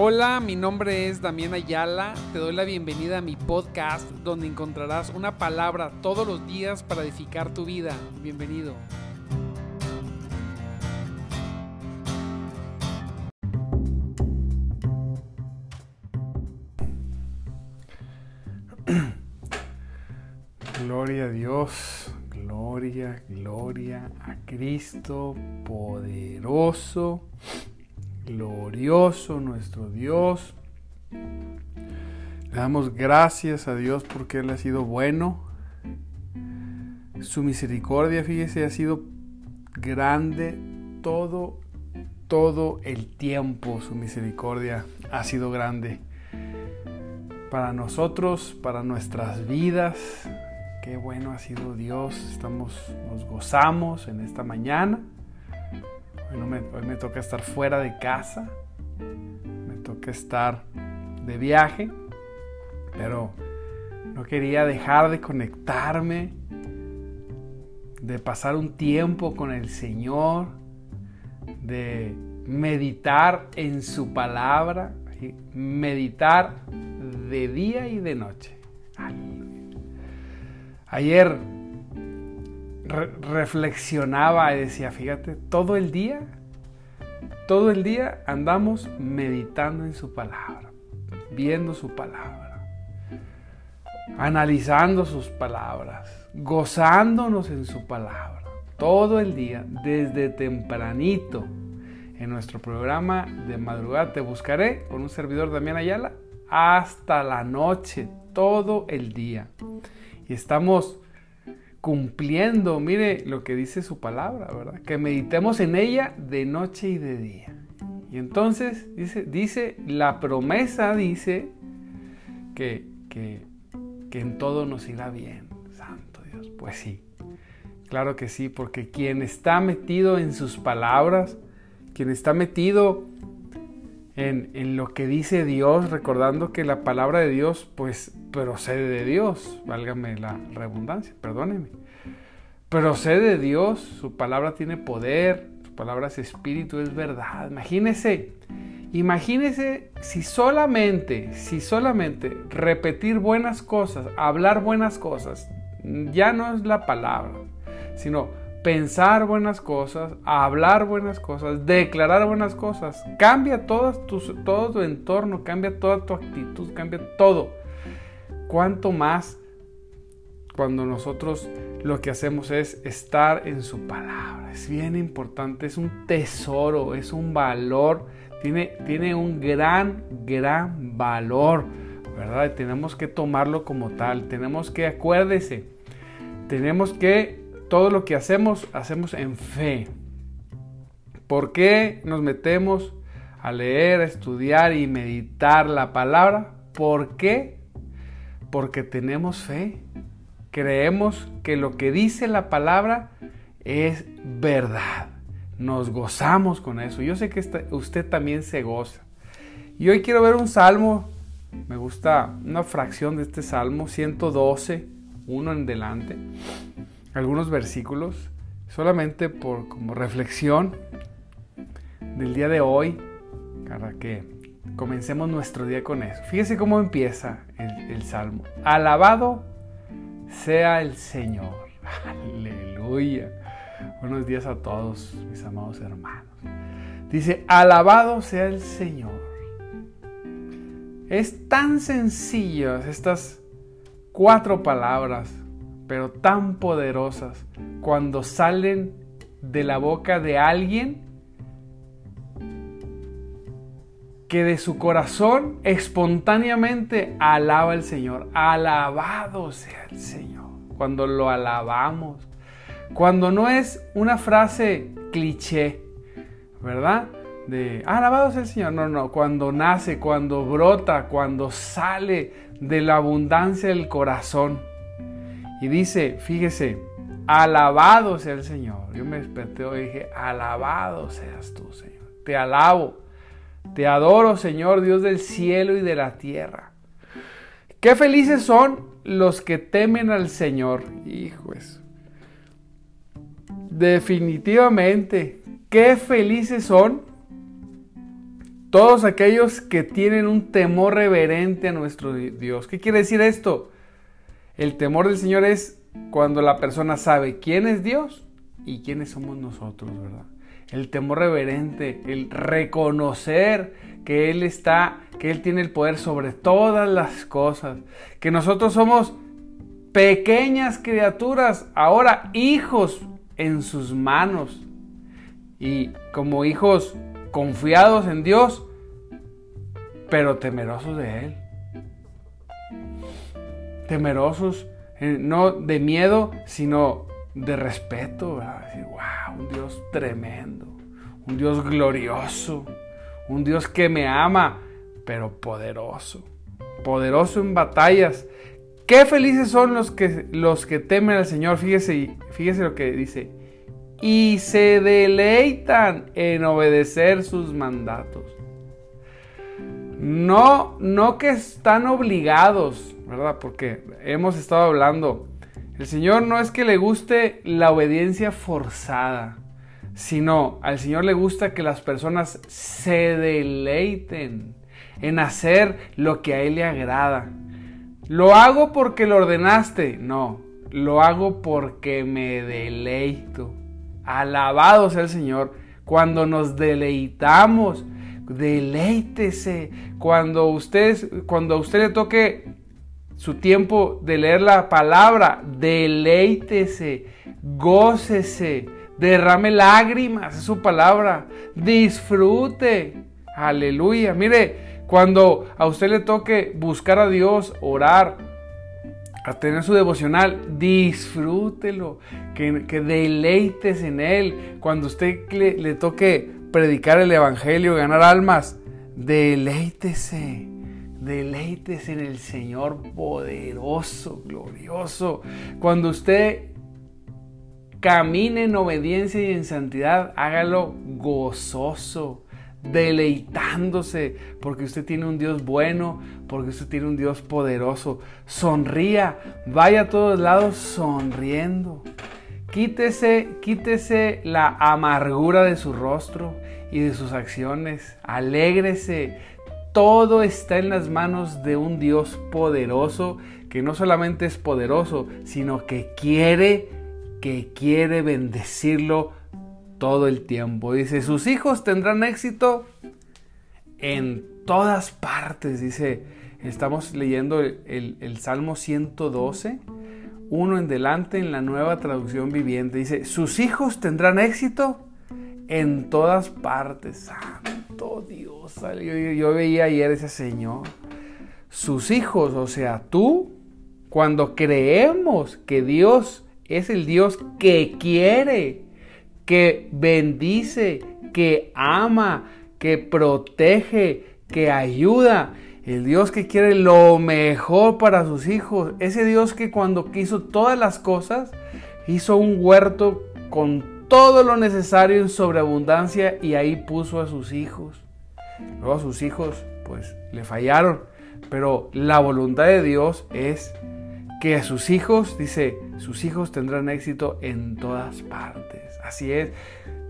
Hola, mi nombre es Damián Ayala. Te doy la bienvenida a mi podcast donde encontrarás una palabra todos los días para edificar tu vida. Bienvenido. Gloria a Dios, gloria, gloria a Cristo poderoso glorioso nuestro Dios. Le damos gracias a Dios porque Él ha sido bueno. Su misericordia, fíjese, ha sido grande todo, todo el tiempo. Su misericordia ha sido grande para nosotros, para nuestras vidas. Qué bueno ha sido Dios. Estamos, nos gozamos en esta mañana. Hoy, me, toca estar fuera de casa, me toca estar de viaje, pero no quería dejar de conectarme, de pasar un tiempo con el Señor, de meditar en su palabra, meditar de día y de noche. Ayer reflexionaba y decía, fíjate, todo el día, todo el día andamos meditando en su palabra, viendo su palabra, analizando sus palabras, gozándonos en su palabra, todo el día, desde tempranito. En nuestro programa de madrugada te buscaré con un servidor Damián Ayala hasta la noche, todo el día. Y estamos cumpliendo, mire lo que dice su palabra, ¿verdad? Que meditemos en ella de noche y de día. Y entonces dice, dice la promesa dice que, que, que en todo nos irá bien, Santo Dios. Pues sí, claro que sí, porque quien está metido en sus palabras, quien está metido en, lo que dice Dios, recordando que la palabra de Dios, pues procede de Dios, válgame la redundancia, perdóneme. Procede de Dios, su palabra tiene poder, su palabra es espíritu, es verdad. Imagínese, imagínese si solamente, si solamente repetir buenas cosas, hablar buenas cosas, ya no es la palabra, sino pensar buenas cosas, hablar buenas cosas, declarar buenas cosas, cambia todo tu, todo tu entorno, cambia toda tu actitud, cambia todo. ¿Cuánto más cuando nosotros lo que hacemos es estar en su palabra? Es bien importante, es un tesoro, es un valor, tiene, tiene un gran, gran valor, ¿verdad? Y tenemos que tomarlo como tal, tenemos que, acuérdese, tenemos que, todo lo que hacemos, hacemos en fe. ¿Por qué nos metemos a leer, a estudiar y meditar la palabra? ¿Por qué? porque tenemos fe. Creemos que lo que dice la palabra es verdad. Nos gozamos con eso. Yo sé que usted también se goza. Y hoy quiero ver un salmo. Me gusta una fracción de este salmo, 112, uno en delante. Algunos versículos, solamente por como reflexión del día de hoy, para que Comencemos nuestro día con eso. Fíjese cómo empieza el, salmo. Alabado sea el Señor. Aleluya. Buenos días a todos mis amados hermanos. Dice, alabado sea el Señor. Es tan sencillo estas cuatro palabras, pero tan poderosas cuando salen de la boca de alguien que de su corazón espontáneamente alaba al Señor. Alabado sea el Señor. Cuando lo alabamos. Cuando no es una frase cliché, ¿verdad? De alabado sea el Señor. No, no. Cuando nace, cuando brota, cuando sale de la abundancia del corazón. Y dice, fíjese, alabado sea el Señor. Yo me desperté y dije, alabado seas tú, Señor. Te alabo te adoro, Señor, Dios del cielo y de la tierra. Qué felices son los que temen al Señor. Hijos. Definitivamente, qué felices son Todos aquellos que tienen un temor reverente a nuestro Dios. ¿Qué quiere decir esto? El temor del Señor es cuando la persona sabe quién es Dios y quiénes somos nosotros, ¿verdad? El temor reverente, el reconocer que Él está, que Él tiene el poder sobre todas las cosas, que nosotros somos pequeñas criaturas, ahora hijos en sus manos. Y como hijos confiados en Dios, pero temerosos de Él. Temerosos, eh, no de miedo, sino de respeto. wow, un Dios tremendo, un Dios glorioso, un Dios que me ama, pero poderoso. Poderoso en batallas, Qué felices son los que, los que temen al Señor. Fíjese, fíjese lo que dice. Y se deleitan en obedecer sus mandatos. No, no que están obligados, ¿verdad? Porque hemos estado hablando. El Señor no es que le guste la obediencia forzada, sino al Señor le gusta que las personas se deleiten en hacer lo que a Él le agrada. Lo hago porque lo ordenaste. No, lo hago porque me deleito. Alabado sea el Señor. Cuando nos deleitamos, deleítese. Cuando usted, cuando a usted le toque su tiempo de leer la palabra, deleítese, gócese, derrame lágrimas, es su palabra, disfrute. Aleluya. Mire, cuando a usted le toque buscar a Dios, orar, a tener su devocional, disfrútelo, que, que deleites en Él. Cuando usted le, le toque predicar el Evangelio, ganar almas, deleítese. Deleítese en el Señor poderoso, glorioso. Cuando usted camine en obediencia y en santidad, hágalo gozoso deleitándose, porque usted tiene un Dios bueno, porque usted tiene un Dios poderoso. Sonría, vaya a todos lados sonriendo. Quítese, quítese la amargura de su rostro y de sus acciones. Alégrese. Todo está en las manos de un Dios poderoso que no solamente es poderoso, sino que quiere, que quiere bendecirlo todo el tiempo. Dice, sus hijos tendrán éxito en todas partes. Dice, estamos leyendo el, Salmo 112, uno en delante en la nueva traducción viviente. Dice, sus hijos tendrán éxito en todas partes. Santo Dios, yo, yo veía ayer ese Señor. Sus hijos, o sea, tú, cuando creemos que Dios es el Dios que quiere que bendice, que ama, que protege, que ayuda. El Dios que quiere lo mejor para sus hijos. Ese Dios que cuando quiso todas las cosas, hizo un huerto con todo lo necesario en sobreabundancia y ahí puso a sus hijos. Luego sus hijos pues le fallaron. Pero la voluntad de Dios es que a sus hijos, dice, sus hijos tendrán éxito en todas partes. Así es,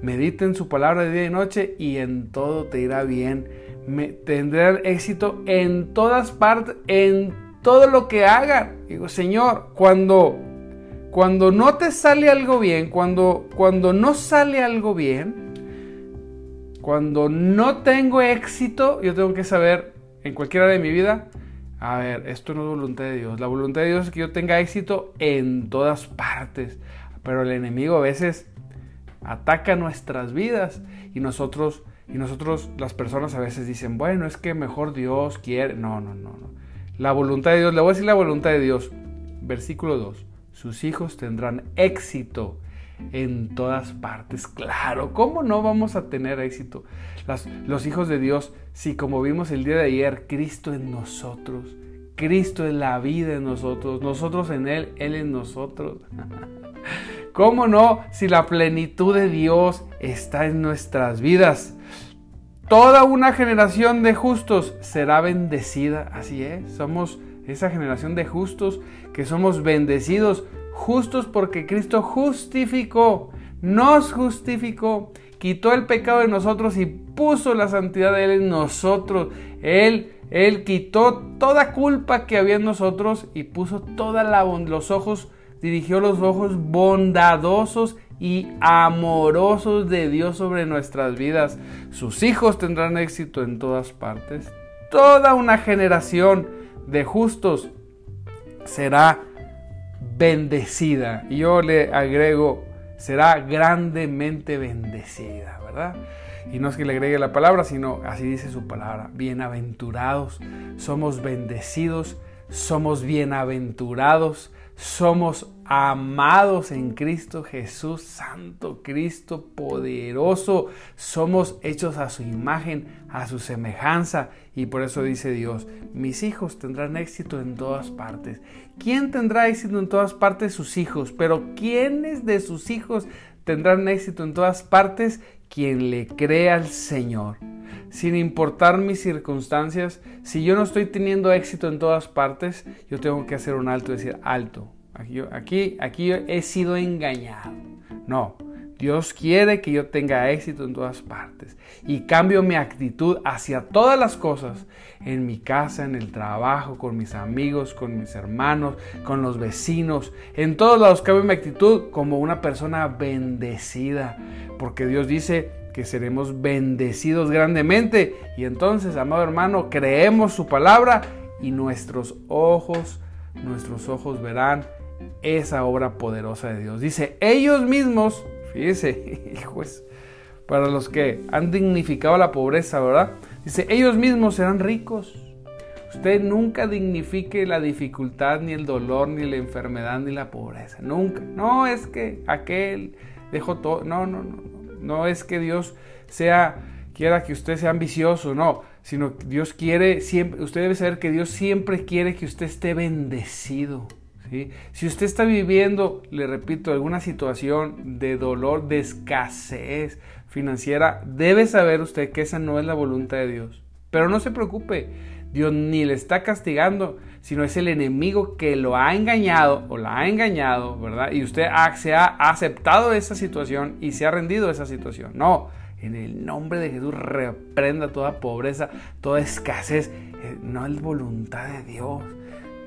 mediten su palabra de día y noche y en todo te irá bien. Me, tendrán éxito en todas partes, en todo lo que hagan. Digo, Señor, cuando, cuando no te sale algo bien, cuando, cuando no sale algo bien, cuando no tengo éxito, yo tengo que saber en cualquier área de mi vida, a ver, esto no es voluntad de Dios. La voluntad de Dios es que yo tenga éxito en todas partes. Pero el enemigo a veces ataca nuestras vidas y nosotros y nosotros las personas a veces dicen, bueno, es que mejor Dios quiere. No, no, no, no. La voluntad de Dios, le voy a decir la voluntad de Dios. Versículo 2. Sus hijos tendrán éxito en todas partes. Claro, ¿cómo no vamos a tener éxito? los hijos de Dios, si como vimos el día de ayer, Cristo en nosotros. Cristo es la vida en nosotros, nosotros en Él, Él en nosotros. ¿Cómo no si la plenitud de Dios está en nuestras vidas? Toda una generación de justos será bendecida. Así es, somos esa generación de justos que somos bendecidos, justos porque Cristo justificó, nos justificó quitó el pecado de nosotros y puso la santidad de Él en nosotros. Él, Él quitó toda culpa que había en nosotros y puso toda la, los ojos, dirigió los ojos bondadosos y amorosos de Dios sobre nuestras vidas. Sus hijos tendrán éxito en todas partes. Toda una generación de justos será bendecida. Yo le agrego, será grandemente bendecida, ¿verdad? Y no es que le agregue la palabra, sino así dice su palabra. Bienaventurados, somos bendecidos, somos bienaventurados somos amados en Cristo Jesús, Santo Cristo, poderoso. Somos hechos a su imagen, a su semejanza. Y por eso dice Dios, mis hijos tendrán éxito en todas partes. ¿Quién tendrá éxito en todas partes? Sus hijos. Pero ¿quiénes de sus hijos tendrán éxito en todas partes? Quien le crea al Señor sin importar mis circunstancias, si yo no estoy teniendo éxito en todas partes, yo tengo que hacer un alto y decir, alto, aquí, aquí, he sido engañado. No, Dios quiere que yo tenga éxito en todas partes y cambio mi actitud hacia todas las cosas, en mi casa, en el trabajo, con mis amigos, con mis hermanos, con los vecinos, en todos lados cambio mi actitud como una persona bendecida, porque Dios dice, que seremos bendecidos grandemente. Y entonces, amado hermano, creemos su palabra y nuestros ojos, nuestros ojos verán esa obra poderosa de Dios. Dice, ellos mismos, fíjese, hijos, para los que han dignificado la pobreza, ¿verdad? Dice, ellos mismos serán ricos. Usted nunca dignifique la dificultad, ni el dolor, ni la enfermedad, ni la pobreza. Nunca. No es que aquel dejó todo. No, no, no. No es que Dios sea quiera que usted sea ambicioso, no, sino que Dios quiere siempre, usted debe saber que Dios siempre quiere que usted esté bendecido. Si usted está viviendo, le repito, alguna situación de dolor, de escasez financiera, debe saber usted que esa no es la voluntad de Dios. Pero no se preocupe, Dios ni le está castigando, sino es el enemigo que lo ha engañado o la ha engañado, ¿verdad? Y usted se ha aceptado esa situación y se ha rendido a esa situación. No, en el nombre de Jesús reprenda toda pobreza, toda escasez. Eh, no es voluntad de Dios.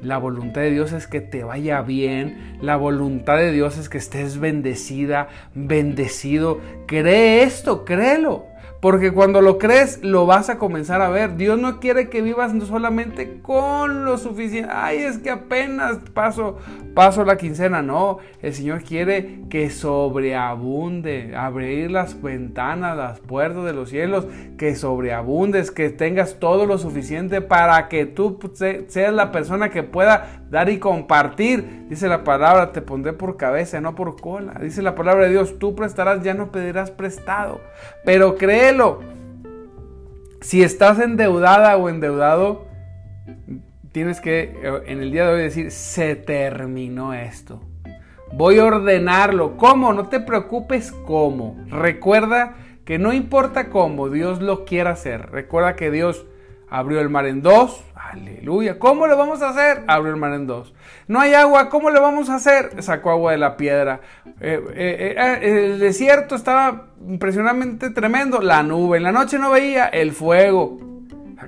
La voluntad de Dios es que te vaya bien. La voluntad de Dios es que estés bendecida, bendecido. Cree esto, créelo. Porque cuando lo crees, lo vas a comenzar a ver. Dios no quiere que vivas solamente con lo suficiente. Ay, es que apenas paso, paso la quincena. No, el Señor quiere que sobreabunde. Abrir las ventanas, las puertas de los cielos. Que sobreabundes, que tengas todo lo suficiente para que tú seas la persona que pueda dar y compartir. Dice la palabra, te pondré por cabeza, no por cola. Dice la palabra de Dios, tú prestarás, ya no pedirás prestado. Pero cree si estás endeudada o endeudado, tienes que en el día de hoy decir, se terminó esto. Voy a ordenarlo. ¿Cómo? No te preocupes cómo. Recuerda que no importa cómo Dios lo quiera hacer. Recuerda que Dios abrió el mar en dos, Aleluya. ¿Cómo lo vamos a hacer? Abrió el mar en dos. No hay agua. ¿Cómo lo vamos a hacer? Sacó agua de la piedra. Eh, eh, eh, el desierto estaba impresionantemente tremendo. La nube. En la noche no veía el fuego.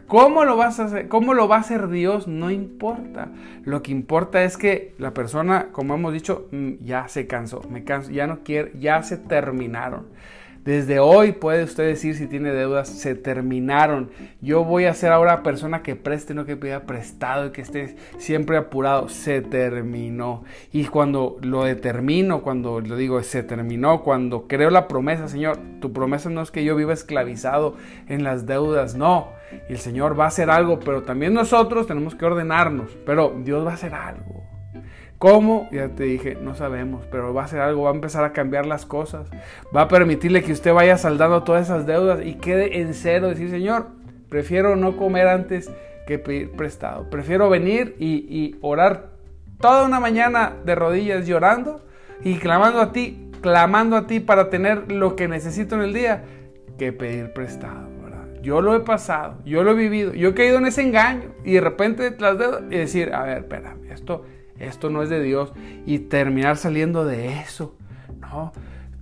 ¿Cómo lo vas a hacer? ¿Cómo lo va a hacer Dios? No importa. Lo que importa es que la persona, como hemos dicho, mm, ya se cansó. Me canso. Ya no quiere. Ya se terminaron. Desde hoy puede usted decir si tiene deudas, se terminaron. Yo voy a ser ahora persona que preste, no que pida prestado y que esté siempre apurado. Se terminó. Y cuando lo determino, cuando lo digo, se terminó, cuando creo la promesa, Señor, tu promesa no es que yo viva esclavizado en las deudas, no. El Señor va a hacer algo, pero también nosotros tenemos que ordenarnos. Pero Dios va a hacer algo. ¿Cómo? Ya te dije, no sabemos, pero va a hacer algo, va a empezar a cambiar las cosas. Va a permitirle que usted vaya saldando todas esas deudas y quede en cero. Decir, Señor, prefiero no comer antes que pedir prestado. Prefiero venir y, orar toda una mañana de rodillas llorando y clamando a ti, clamando a ti para tener lo que necesito en el día, que pedir prestado. Yo lo he pasado, yo lo he vivido, yo he caído en ese engaño y de repente las deudas y decir, a ver, espérame, esto esto no es de Dios y terminar saliendo de eso. No,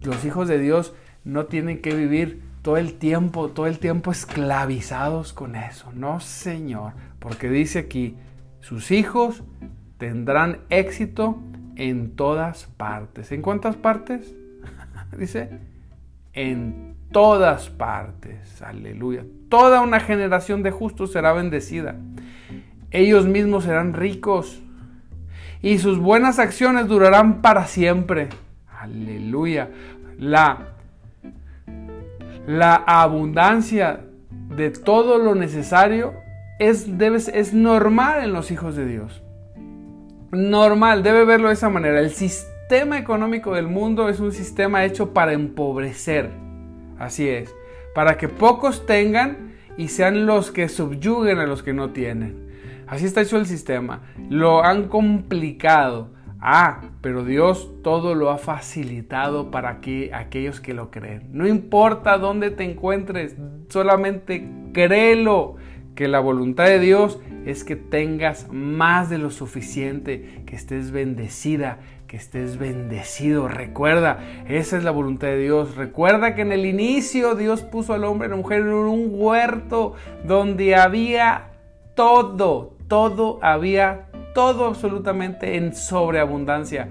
los hijos de Dios no tienen que vivir todo el tiempo, todo el tiempo esclavizados con eso. No, Señor, porque dice aquí, sus hijos tendrán éxito en todas partes. ¿En cuántas partes? dice, en todas partes. Aleluya. Toda una generación de justos será bendecida. Ellos mismos serán ricos y sus buenas acciones durarán para siempre. Aleluya. La, la abundancia de todo lo necesario es, es normal en los hijos de Dios. Normal, debe verlo de esa manera. El sistema económico del mundo es un sistema hecho para empobrecer. Así es. Para que pocos tengan y sean los que subyuguen a los que no tienen. Así está hecho el sistema. Lo han complicado. Ah, pero Dios todo lo ha facilitado para que aquellos que lo creen. No importa dónde te encuentres, solamente créelo que la voluntad de Dios es que tengas más de lo suficiente, que estés bendecida, que estés bendecido. Recuerda, esa es la voluntad de Dios. Recuerda que en el inicio Dios puso al hombre y a la mujer en un huerto donde había todo, todo había, todo absolutamente en sobreabundancia.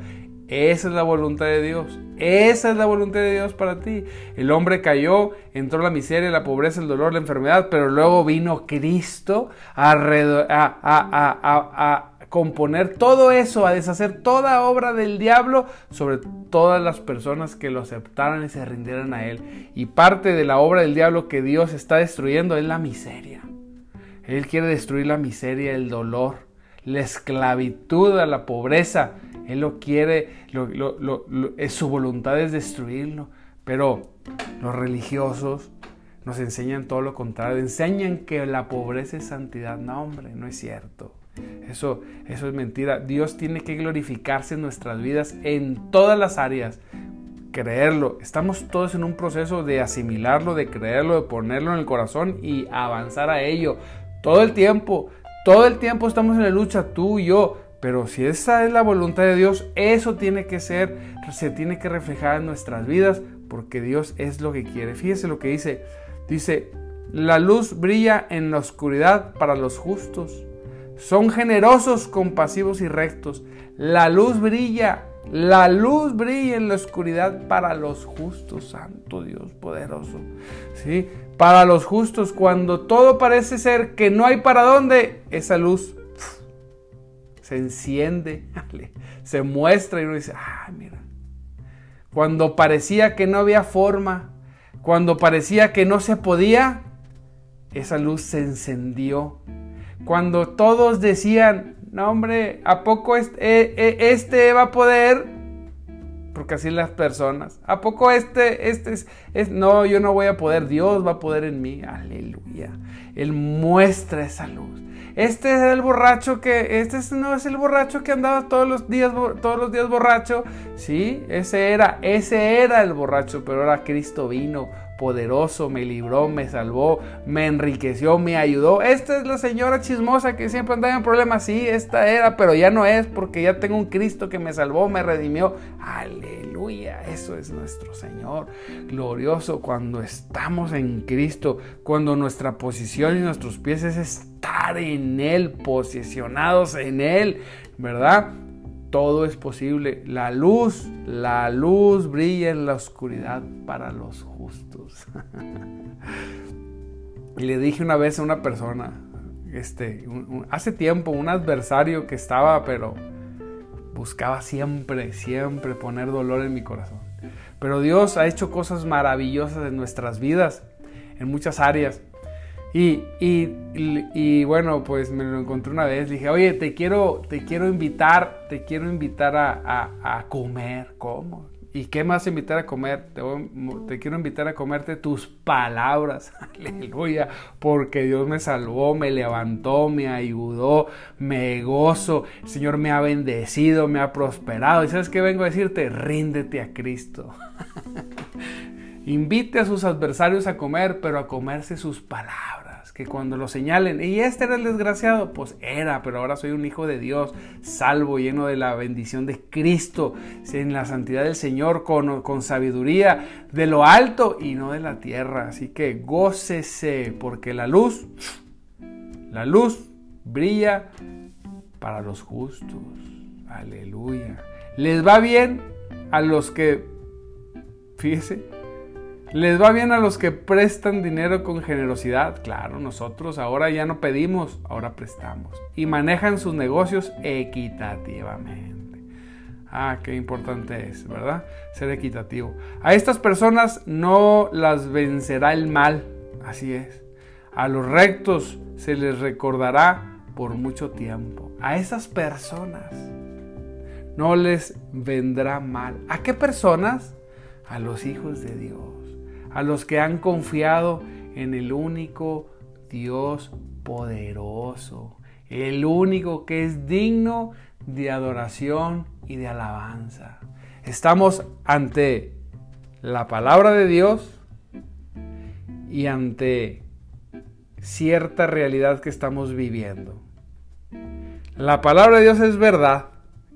Esa es la voluntad de Dios. Esa es la voluntad de Dios para ti. El hombre cayó, entró la miseria, la pobreza, el dolor, la enfermedad, pero luego vino Cristo a, a, componer todo eso, a deshacer toda obra del diablo sobre todas las personas que lo aceptaran y se rindieran a Él. Y parte de la obra del diablo que Dios está destruyendo es la miseria. Él quiere destruir la miseria, el dolor, la esclavitud, la pobreza. Él lo quiere, es su voluntad es destruirlo. Pero los religiosos nos enseñan todo lo contrario. Enseñan que la pobreza es santidad. No, hombre, no es cierto. Eso, eso es mentira. Dios tiene que glorificarse en nuestras vidas en todas las áreas. Creerlo. Estamos todos en un proceso de asimilarlo, de creerlo, de ponerlo en el corazón y avanzar a ello. Todo el tiempo, todo el tiempo estamos en la lucha, tú y yo. Pero si esa es la voluntad de Dios, eso tiene que ser, se tiene que reflejar en nuestras vidas, porque Dios es lo que quiere. Fíjese lo que dice. Dice, la luz brilla en la oscuridad para los justos. Son generosos, compasivos y rectos. La luz brilla, la luz brilla en la oscuridad para los justos, Santo Dios poderoso. ¿Sí? Para los justos, cuando todo parece ser que no hay para dónde, esa luz se enciende, se muestra y uno dice, ah, mira. Cuando parecía que no había forma, cuando parecía que no se podía, esa luz se encendió. Cuando todos decían, no hombre, ¿a poco este, eh, eh, este va a poder? porque así las personas. ¿A poco este, este es, no, yo no voy a poder, Dios va a poder en mí? Aleluya. Él muestra esa luz. Este es el borracho que, este no es el borracho que andaba todos los días, todos los días borracho. Sí, ese era, ese era el borracho, pero ahora Cristo vino poderoso, me libró, me salvó, me enriqueció, me ayudó. Esta es la señora chismosa que siempre andaba en problemas. Sí, esta era, pero ya no es porque ya tengo un Cristo que me salvó, me redimió. Aleluya, eso es nuestro Señor. Glorioso cuando estamos en Cristo, cuando nuestra posición y nuestros pies es estar en Él, posicionados en Él, ¿verdad? todo es posible. La luz, la luz brilla en la oscuridad para los justos. y le dije una vez a una persona, este, hace tiempo, un adversario que estaba, pero buscaba siempre, siempre poner dolor en mi corazón. Pero Dios ha hecho cosas maravillosas en nuestras vidas, en muchas áreas. Y, y, bueno, pues me lo encontré una vez. dije, oye, te quiero, te quiero invitar, te quiero invitar a, a, comer. ¿Cómo? ¿Y qué más invitar a comer? Te, te, quiero invitar a comerte tus palabras. Aleluya. Porque Dios me salvó, me levantó, me ayudó, me gozo. El Señor me ha bendecido, me ha prosperado. ¿Y sabes qué vengo a decirte? Ríndete a Cristo. Invite a sus adversarios a comer, pero a comerse sus palabras. Que cuando lo señalen, y este era el desgraciado, pues era, pero ahora soy un hijo de Dios, salvo, lleno de la bendición de Cristo, en la santidad del Señor, con, con sabiduría de lo alto y no de la tierra. Así que gócese, porque la luz, la luz brilla para los justos. Aleluya. Les va bien a los que, fíjese, les va bien a los que prestan dinero con generosidad. Claro, nosotros ahora ya no pedimos, ahora prestamos. Y manejan sus negocios equitativamente. Ah, qué importante es, ¿verdad? Ser equitativo. A estas personas no las vencerá el mal. Así es. A los rectos se les recordará por mucho tiempo. A esas personas no les vendrá mal. ¿A qué personas? A los hijos de Dios, a los que han confiado en el único Dios poderoso, el único que es digno de adoración y de alabanza. Estamos ante la palabra de Dios y ante cierta realidad que estamos viviendo. La palabra de Dios es verdad.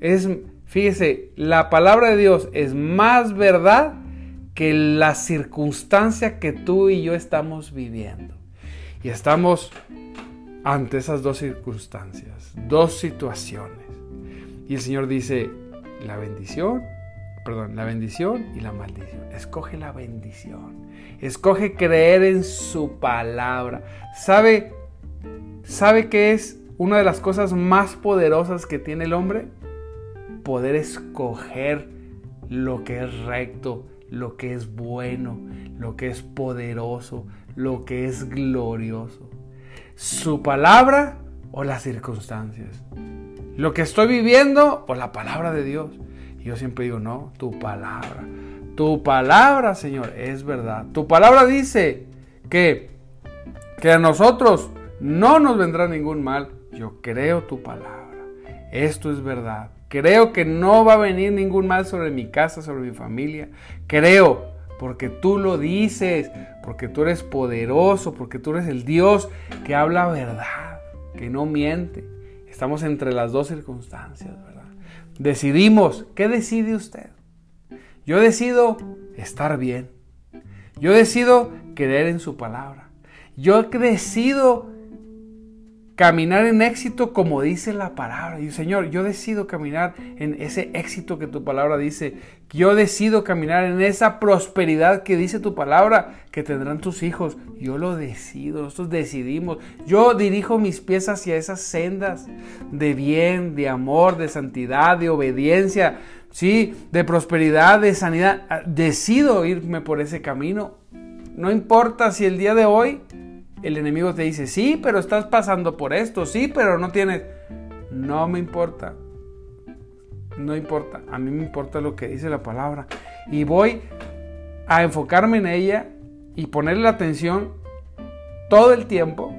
Es, fíjese, la palabra de Dios es más verdad que la circunstancia que tú y yo estamos viviendo. Y estamos ante esas dos circunstancias, dos situaciones. Y el Señor dice, la bendición, perdón, la bendición y la maldición. Escoge la bendición. Escoge creer en su palabra. ¿Sabe, sabe qué es una de las cosas más poderosas que tiene el hombre? Poder escoger lo que es recto, lo que es bueno, lo que es poderoso, lo que es glorioso. Su palabra o las circunstancias. Lo que estoy viviendo o la palabra de Dios. Y yo siempre digo, no, tu palabra. Tu palabra, Señor, es verdad. Tu palabra dice que, que a nosotros no nos vendrá ningún mal. Yo creo tu palabra. Esto es verdad. Creo que no va a venir ningún mal sobre mi casa, sobre mi familia. Creo, porque tú lo dices, porque tú eres poderoso, porque tú eres el Dios que habla verdad, que no miente. Estamos entre las dos circunstancias, ¿verdad? Decidimos, ¿qué decide usted? Yo decido estar bien. Yo decido creer en su palabra. Yo decido caminar en éxito como dice la palabra. Y Señor, yo decido caminar en ese éxito que tu palabra dice. Yo decido caminar en esa prosperidad que dice tu palabra que tendrán tus hijos. Yo lo decido, nosotros decidimos. Yo dirijo mis pies hacia esas sendas de bien, de amor, de santidad, de obediencia, sí, de prosperidad, de sanidad. Ah, decido irme por ese camino. No importa si el día de hoy el enemigo te dice, sí, pero estás pasando por esto, sí, pero no tienes... No me importa. No importa. A mí me importa lo que dice la palabra. Y voy a enfocarme en ella y ponerle la atención todo el tiempo.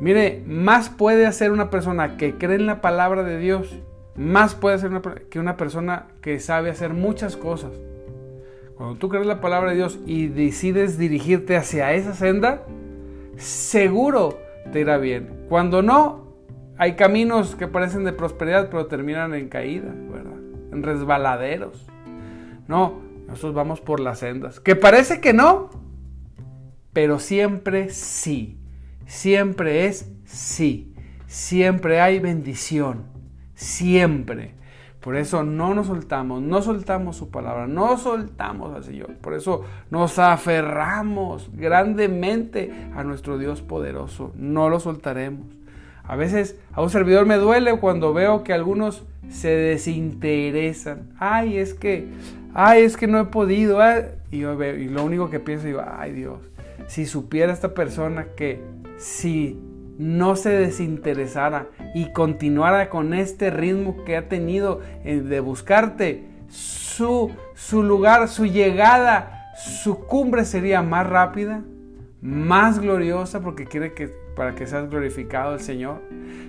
Mire, más puede hacer una persona que cree en la palabra de Dios, más puede hacer que una persona que sabe hacer muchas cosas. Cuando tú crees la palabra de Dios y decides dirigirte hacia esa senda, seguro te irá bien. Cuando no, hay caminos que parecen de prosperidad, pero terminan en caída, ¿verdad? En resbaladeros. No, nosotros vamos por las sendas. Que parece que no, pero siempre sí. Siempre es sí. Siempre hay bendición. Siempre. Por eso no nos soltamos, no soltamos su palabra, no soltamos al Señor. Por eso nos aferramos grandemente a nuestro Dios poderoso. No lo soltaremos. A veces a un servidor me duele cuando veo que algunos se desinteresan. Ay, es que, ay, es que no he podido. Y, yo veo, y lo único que pienso, digo, ay Dios, si supiera esta persona que si no se desinteresara y continuara con este ritmo que ha tenido eh, de buscarte, su, su lugar, su llegada, su cumbre sería más rápida, más gloriosa, porque quiere que para que seas glorificado el Señor.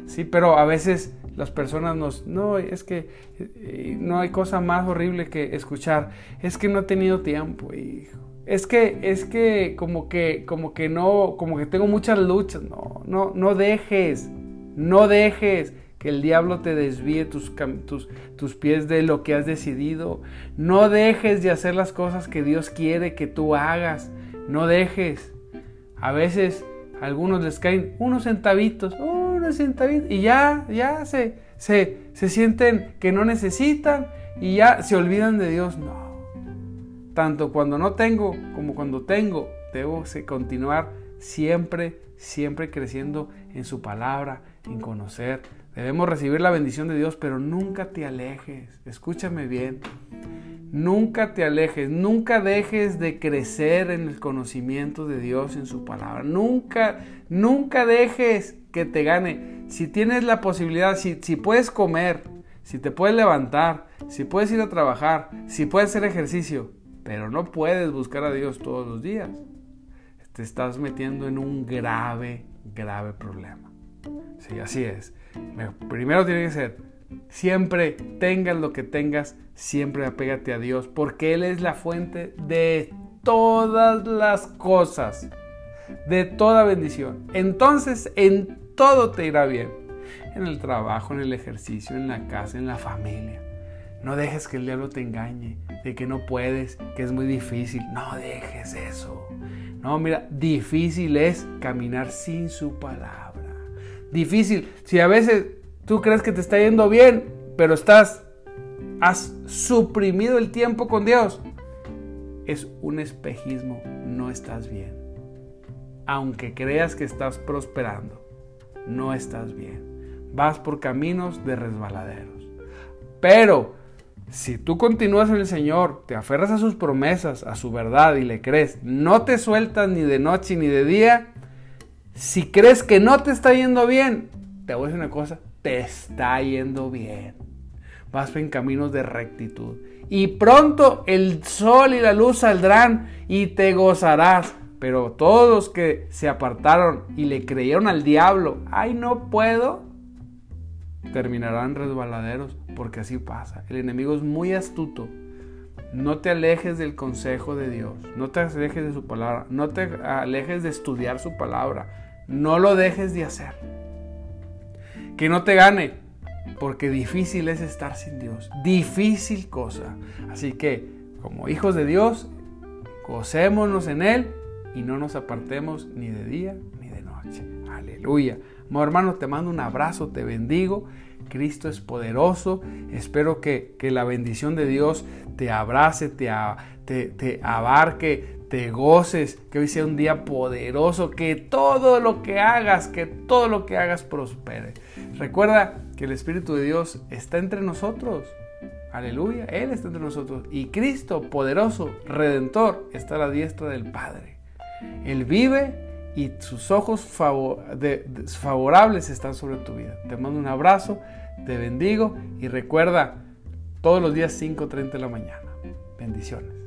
Sí, pero a veces las personas nos, no, es que eh, no hay cosa más horrible que escuchar, es que no he tenido tiempo, hijo es que, es que como que, como que no, como que tengo muchas luchas. No, no, no dejes, no dejes que el diablo te desvíe tus, tus, tus pies de lo que has decidido. No dejes de hacer las cosas que Dios quiere que tú hagas. No dejes. A veces a algunos les caen unos centavitos, unos centavitos, y ya, ya se, se, se sienten que no necesitan y ya se olvidan de Dios. No, tanto cuando no tengo como cuando tengo, debo continuar siempre, siempre creciendo en su palabra, en conocer. Debemos recibir la bendición de Dios, pero nunca te alejes. Escúchame bien. Nunca te alejes, nunca dejes de crecer en el conocimiento de Dios en su palabra. Nunca, nunca dejes que te gane. Si tienes la posibilidad, si, si puedes comer, si te puedes levantar, si puedes ir a trabajar, si puedes hacer ejercicio, pero no puedes buscar a Dios todos los días. Te estás metiendo en un grave, grave problema. Sí, así es. Primero tiene que ser, siempre tengas lo que tengas, siempre apégate a Dios, porque Él es la fuente de todas las cosas, de toda bendición. Entonces, en todo te irá bien. En el trabajo, en el ejercicio, en la casa, en la familia. No dejes que el diablo te engañe, de que no puedes, que es muy difícil. No dejes eso. No, mira, difícil es caminar sin su palabra. Difícil. Si a veces tú crees que te está yendo bien, pero estás, has suprimido el tiempo con Dios, es un espejismo. No estás bien. Aunque creas que estás prosperando, no estás bien. Vas por caminos de resbaladeros. Pero si tú continúas en el Señor, te aferras a sus promesas, a su verdad y le crees, no te sueltas ni de noche ni de día, si crees que no te está yendo bien, te voy a decir una cosa, te está yendo bien. Vas en caminos de rectitud. Y pronto el sol y la luz saldrán y te gozarás. Pero todos los que se apartaron y le creyeron al diablo, ay no puedo, terminarán resbaladeros, porque así pasa. El enemigo es muy astuto. No te alejes del consejo de Dios, no te alejes de su palabra, no te alejes de estudiar su palabra, no lo dejes de hacer. Que no te gane, porque difícil es estar sin Dios, difícil cosa. Así que, como hijos de Dios, gocémonos en Él y no nos apartemos ni de día ni de noche. Aleluya. Hermano, te mando un abrazo, te bendigo. Cristo es poderoso. Espero que, la bendición de Dios te abrace, te, te, te, abarque, te goces, que hoy sea un día poderoso, que todo lo que hagas, que todo lo que hagas prospere. Recuerda que el Espíritu de Dios está entre nosotros. Aleluya, Él está entre nosotros. Y Cristo, poderoso, redentor, está a la diestra del Padre. Él vive y sus ojos favorables están sobre tu vida. Te mando un abrazo, te bendigo y recuerda todos los días 5.30 de la mañana. Bendiciones.